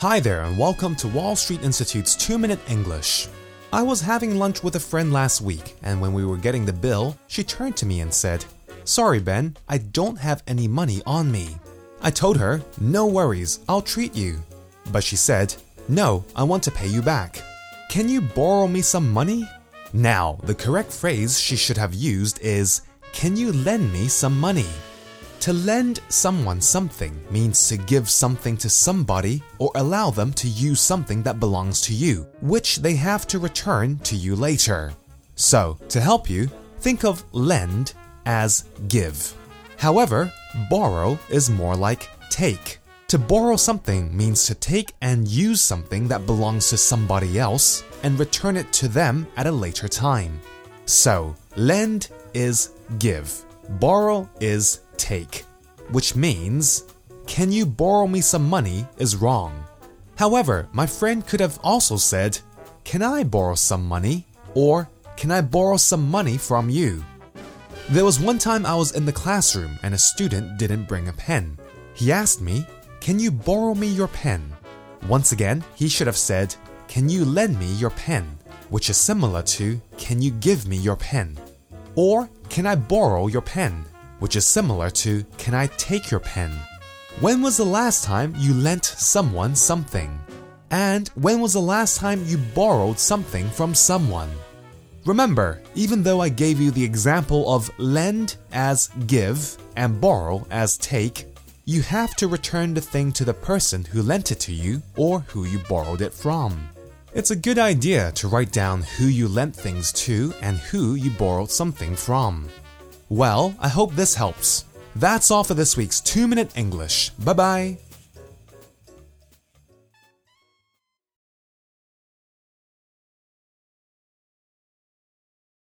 Hi there, and welcome to Wall Street Institute's 2 Minute English. I was having lunch with a friend last week, and when we were getting the bill, she turned to me and said, Sorry, Ben, I don't have any money on me. I told her, No worries, I'll treat you. But she said, No, I want to pay you back. Can you borrow me some money? Now, the correct phrase she should have used is, Can you lend me some money? To lend someone something means to give something to somebody or allow them to use something that belongs to you, which they have to return to you later. So, to help you, think of lend as give. However, borrow is more like take. To borrow something means to take and use something that belongs to somebody else and return it to them at a later time. So, lend is give, borrow is take, which means, can you borrow me some money is wrong. However, my friend could have also said, can I borrow some money? Or, can I borrow some money from you? There was one time I was in the classroom and a student didn't bring a pen. He asked me, Can you borrow me your pen? Once again, he should have said, Can you lend me your pen? Which is similar to, Can you give me your pen? Or, Can I borrow your pen? Which is similar to Can I take your pen? When was the last time you lent someone something? And when was the last time you borrowed something from someone? Remember, even though I gave you the example of lend as give and borrow as take, you have to return the thing to the person who lent it to you or who you borrowed it from. It's a good idea to write down who you lent things to and who you borrowed something from. Well, I hope this helps. That's all for this week's 2 Minute English. Bye bye.